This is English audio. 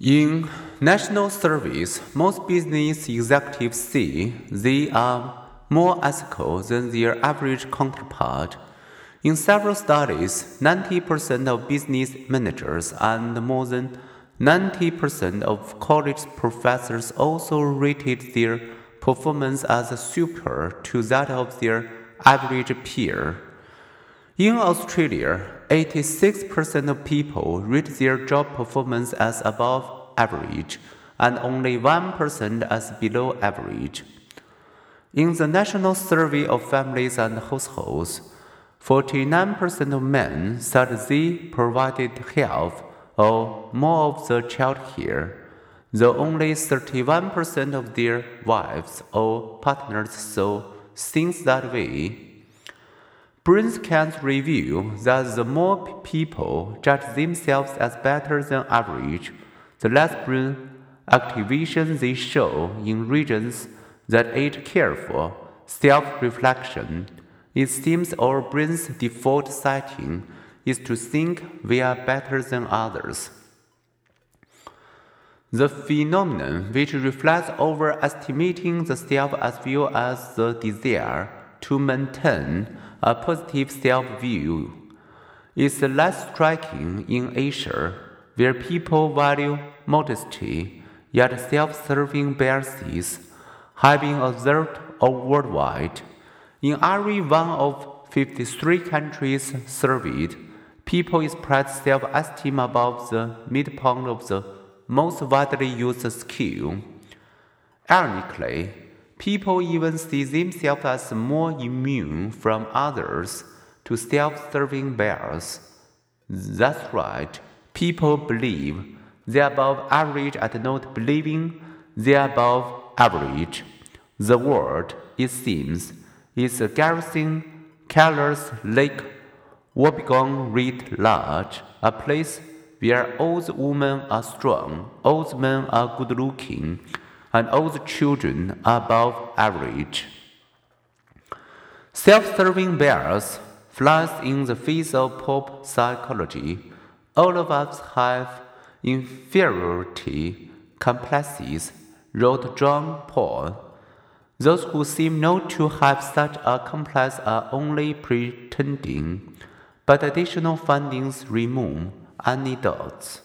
In national service, most business executives say they are more ethical than their average counterpart. In several studies, 90% of business managers and more than 90% of college professors also rated their performance as superior to that of their average peer. In Australia, 86% of people rate their job performance as above average and only 1% as below average. In the National Survey of Families and Households, 49% of men said they provided half or more of the child care, though only 31% of their wives or partners saw things that way. Brainscan's review that the more people judge themselves as better than average, the less brain activation they show in regions that aid careful self reflection. It seems our brain's default setting is to think we are better than others. The phenomenon, which reflects overestimating the self as well as the desire to maintain a positive self view is less striking in Asia, where people value modesty, yet self serving biases have been observed worldwide. In every one of 53 countries surveyed, people express self esteem above the midpoint of the most widely used scale. Ironically, People even see themselves as more immune from others to self serving bias. That's right, people believe they're above average at not believing they're above average. The world, it seems, is a Garrison, Keillor's lake, Wobegon writ large, a place where the women are strong, the men are good looking, and all the children above average. Self serving bias flies in the face of pop psychology. All of us have inferiority complexes, wrote John Powell. Those who seem not to have such a complex are only pretending, but additional findings remove any doubts.